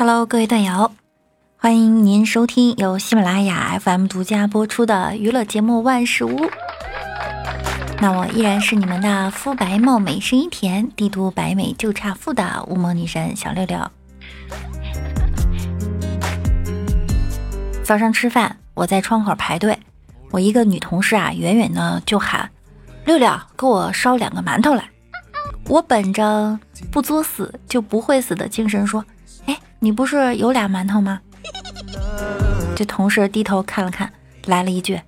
Hello，各位段友，欢迎您收听由喜马拉雅 FM 独家播出的娱乐节目《万事屋》。那我依然是你们的肤白貌美、声音甜、帝都白美就差富的乌蒙女神小六六。早上吃饭，我在窗口排队，我一个女同事啊，远远的就喊：“六六，给我烧两个馒头来。”我本着不作死就不会死的精神说：“，你不是有俩馒头吗？” 这同事低头看了看，来了一句：“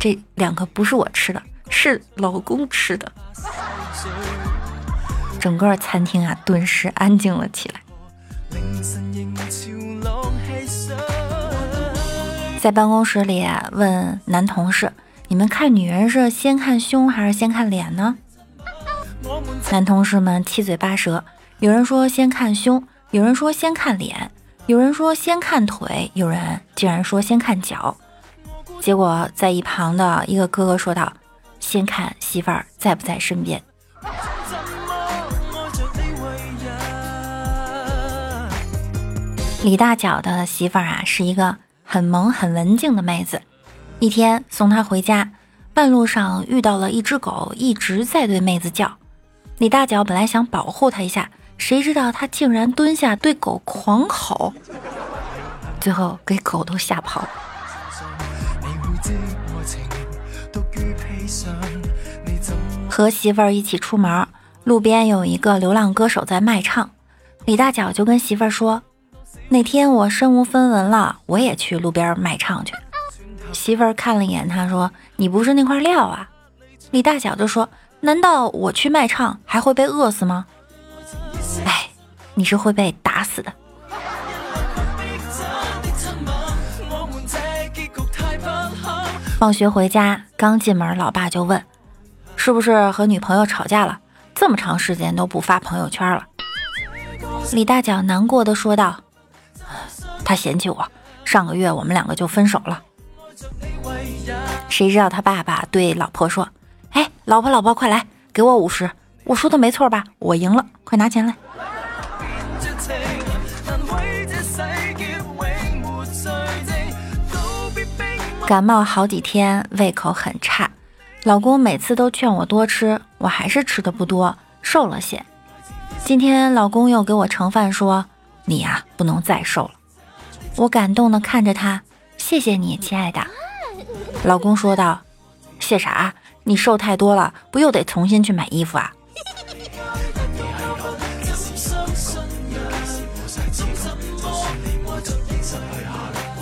这两个不是我吃的，是老公吃的。”整个餐厅啊，顿时安静了起来。在办公室里问男同事：“你们看女人是先看胸还是先看脸呢？” 男同事们七嘴八舌，有人说先看胸，有人说先看脸，有人说先看腿，有人竟然说先看脚。结果在一旁的一个哥哥说道：“先看媳妇儿在不在身边。”李大脚的媳妇儿啊，是一个很萌很文静的妹子。一天送她回家，半路上遇到了一只狗，一直在对妹子叫。李大脚本来想保护她一下，谁知道他竟然蹲下对狗狂吼，最后给狗都吓跑了。和媳妇儿一起出门，路边有一个流浪歌手在卖唱，李大脚就跟媳妇儿说：“那天我身无分文了，我也去路边卖唱去。”媳妇儿看了一眼他，说：“你不是那块料啊。”李大脚就说。难道我去卖唱还会被饿死吗？你是会被打死的。放学回家，刚进门，老爸就问：“是不是和女朋友吵架了？这么长时间都不发朋友圈了？”李大脚难过的说道：“他嫌弃我，上个月我们两个就分手了。”谁知道他爸爸对老婆说。哎，老婆，老婆，快来，给我五十！我说的没错吧？我赢了，快拿钱来。感冒好几天，胃口很差，老公每次都劝我多吃，我还是吃的不多，瘦了些。今天老公又给我盛饭，说你呀不能再瘦了。我感动的看着他，谢谢你，亲爱的。老公说道：“谢啥？”你瘦太多了，不又得重新去买衣服啊？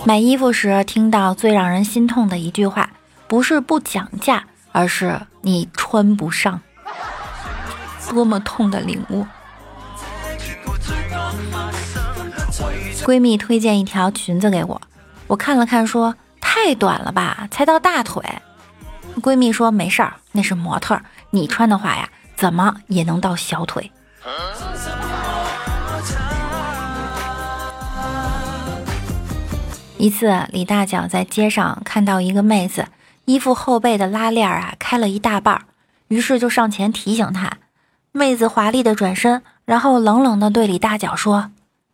买衣服时听到最让人心痛的一句话，不是不讲价，而是你穿不上。多么痛的领悟！闺蜜推荐一条裙子给我，我看了看，说太短了吧，才到大腿。闺蜜说：“没事儿，那是模特，你穿的话呀，怎么也能到小腿。”一次，李大脚在街上看到一个妹子衣服后背的拉链啊开了一大半，于是就上前提醒她。妹子华丽的转身，然后冷冷的对李大脚说：“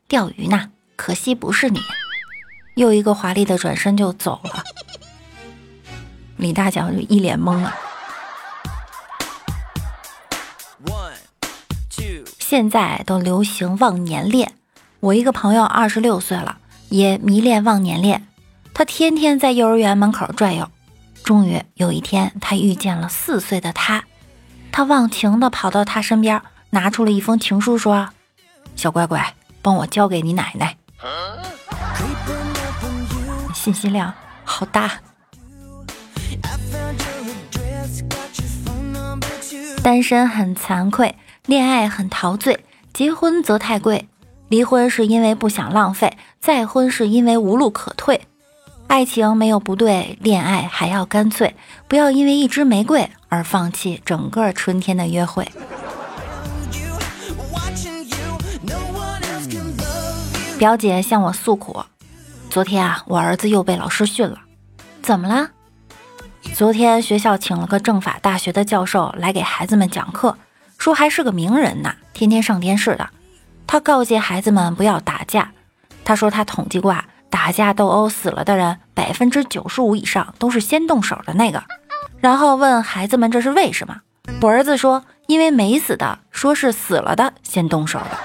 钓鱼呢，可惜不是你。”又一个华丽的转身就走了。李大脚就一脸懵了。现在都流行忘年恋，我一个朋友二十六岁了，也迷恋忘年恋。他天天在幼儿园门口转悠。终于有一天，他遇见了四岁的他，他忘情的跑到他身边，拿出了一封情书，说：“小乖乖，帮我交给你奶奶。”信息量好大。单身很惭愧，恋爱很陶醉，结婚则太贵。离婚是因为不想浪费，再婚是因为无路可退。爱情没有不对，恋爱还要干脆。不要因为一支玫瑰而放弃整个春天的约会。表姐向我诉苦，昨天啊，我儿子又被老师训了，怎么了？昨天学校请了个政法大学的教授来给孩子们讲课，说还是个名人呢，天天上电视的。他告诫孩子们不要打架，他说他统计过啊，打架斗殴死了的人，百分之九十五以上都是先动手的那个。然后问孩子们这是为什么？我儿子说，因为没死的说是死了的先动手的。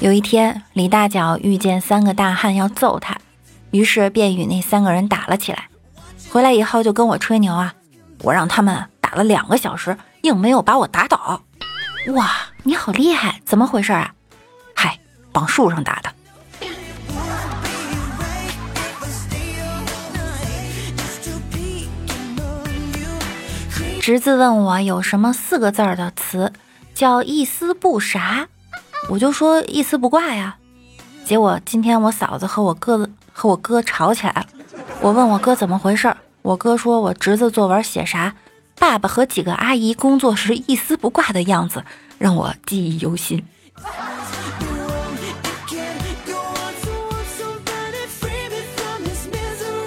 有一天，李大脚遇见三个大汉要揍他，于是便与那三个人打了起来。回来以后就跟我吹牛啊，我让他们打了两个小时，硬没有把我打倒。哇，你好厉害，怎么回事啊？嗨，绑树上打的。侄子问我有什么四个字儿的词叫一丝不啥。我就说一丝不挂呀，结果今天我嫂子和我哥和我哥吵起来了。我问我哥怎么回事，我哥说我侄子作文写啥，爸爸和几个阿姨工作时一丝不挂的样子，让我记忆犹新。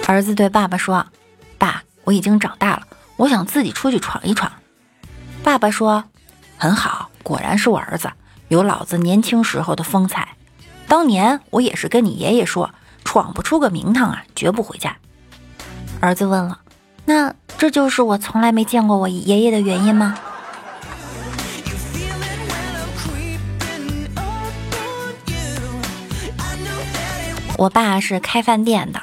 儿子对爸爸说：“爸，我已经长大了，我想自己出去闯一闯。”爸爸说：“很好，果然是我儿子。”有老子年轻时候的风采，当年我也是跟你爷爷说，闯不出个名堂啊，绝不回家。儿子问了，那这就是我从来没见过我爷爷的原因吗？我爸是开饭店的，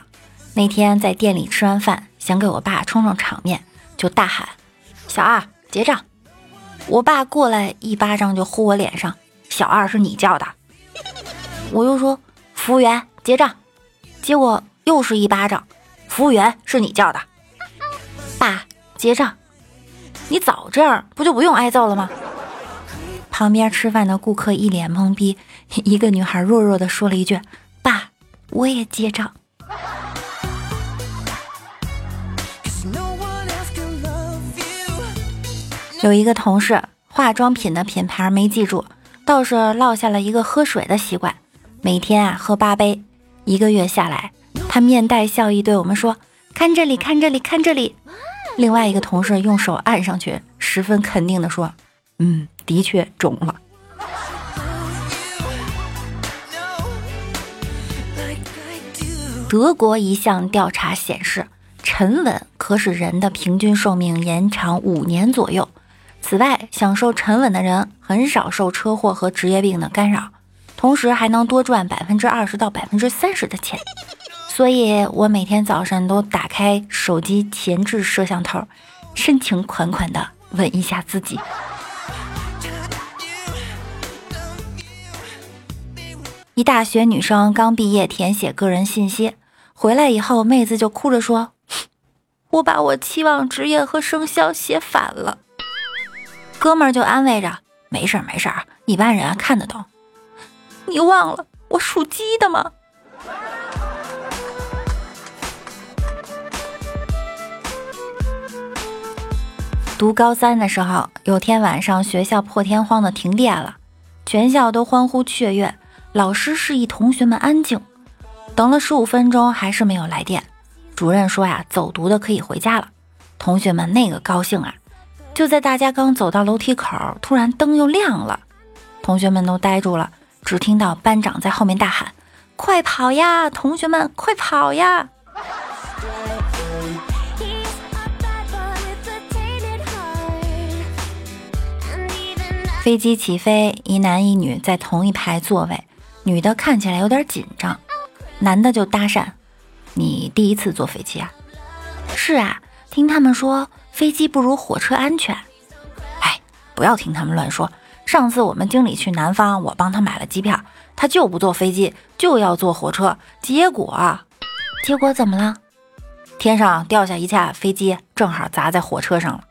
那天在店里吃完饭，想给我爸充充场面，就大喊：“小二结账！”我爸过来一巴掌就呼我脸上。小二是你叫的，我又说服务员结账，结果又是一巴掌。服务员是你叫的，爸结账，你早这样不就不用挨揍了吗？旁边吃饭的顾客一脸懵逼，一个女孩弱弱的说了一句：“爸，我也结账。”有一个同事化妆品的品牌没记住。倒是落下了一个喝水的习惯，每天啊喝八杯，一个月下来，他面带笑意对我们说：“看这里，看这里，看这里。”另外一个同事用手按上去，十分肯定地说：“嗯，的确肿了。”德国一项调查显示，沉稳可使人的平均寿命延长五年左右。此外，享受沉稳的人很少受车祸和职业病的干扰，同时还能多赚百分之二十到百分之三十的钱。所以我每天早上都打开手机前置摄像头，深情款款的吻一下自己。一大学女生刚毕业填写个人信息，回来以后，妹子就哭着说：“我把我期望职业和生肖写反了。”哥们儿就安慰着：“没事儿，没事儿，一般人看得懂。”你忘了我属鸡的吗？读高三的时候，有天晚上学校破天荒的停电了，全校都欢呼雀跃，老师示意同学们安静。等了十五分钟还是没有来电，主任说呀：“走读的可以回家了。”同学们那个高兴啊！就在大家刚走到楼梯口，突然灯又亮了，同学们都呆住了。只听到班长在后面大喊：“快跑呀，同学们，快跑呀！”飞机起飞，一男一女在同一排座位，女的看起来有点紧张，男的就搭讪：“你第一次坐飞机啊？”“是啊，听他们说。”飞机不如火车安全，哎，不要听他们乱说。上次我们经理去南方，我帮他买了机票，他就不坐飞机，就要坐火车。结果，结果怎么了？天上掉下一架飞机，正好砸在火车上了。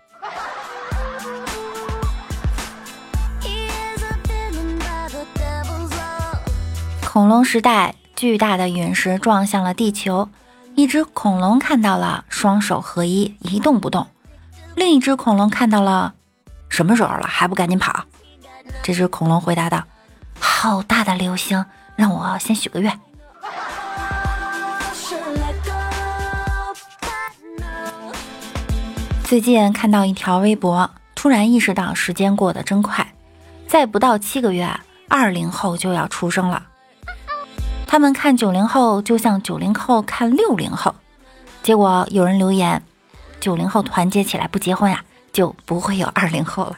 恐龙时代，巨大的陨石撞向了地球，一只恐龙看到了，双手合一，一动不动。另一只恐龙看到了，什么时候了还不赶紧跑？这只恐龙回答道：“好大的流星，让我先许个愿。”最近看到一条微博，突然意识到时间过得真快，再不到七个月，二零后就要出生了。他们看九零后就像九零后看六零后，结果有人留言：九零后团结起来不结婚呀，就不会有二零后了。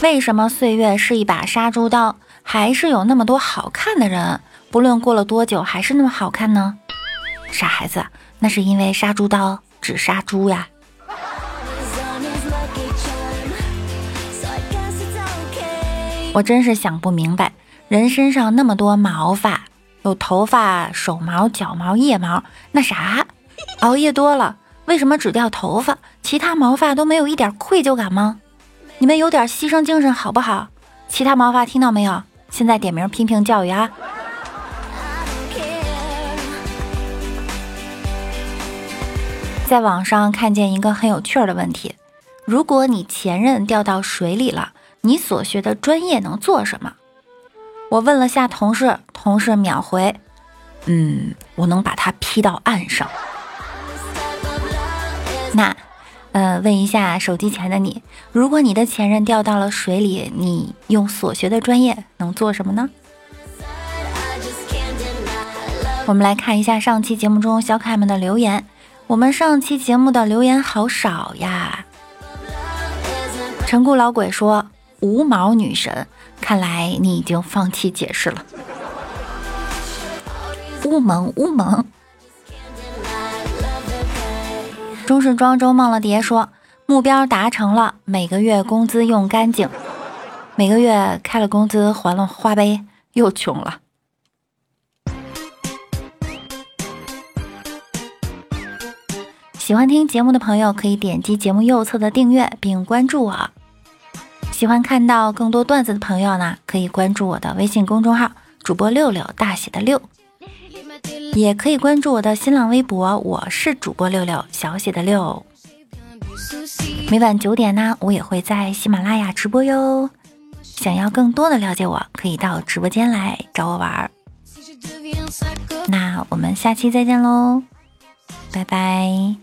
为什么岁月是一把杀猪刀，还是有那么多好看的人？不论过了多久，还是那么好看呢？傻孩子，那是因为杀猪刀只杀猪呀。我真是想不明白，人身上那么多毛发，有头发、手毛、脚毛、腋毛，那啥，熬夜多了，为什么只掉头发，其他毛发都没有一点愧疚感吗？你们有点牺牲精神好不好？其他毛发听到没有？现在点名批评教育啊！在网上看见一个很有趣儿的问题：如果你前任掉到水里了。你所学的专业能做什么？我问了下同事，同事秒回：“嗯，我能把他劈到岸上。”那，呃，问一下手机前的你，如果你的前任掉到了水里，你用所学的专业能做什么呢？我们来看一下上期节目中小可爱们的留言。我们上期节目的留言好少呀。陈固老鬼说。无毛女神，看来你已经放弃解释了。乌蒙乌蒙，中式庄周梦了蝶说目标达成了，每个月工资用干净，每个月开了工资还了花呗，又穷了。喜欢听节目的朋友可以点击节目右侧的订阅并关注我。喜欢看到更多段子的朋友呢，可以关注我的微信公众号“主播六六大写的六”，也可以关注我的新浪微博，我是主播六六小写的六。每晚九点呢，我也会在喜马拉雅直播哟。想要更多的了解我，可以到直播间来找我玩儿。那我们下期再见喽，拜拜。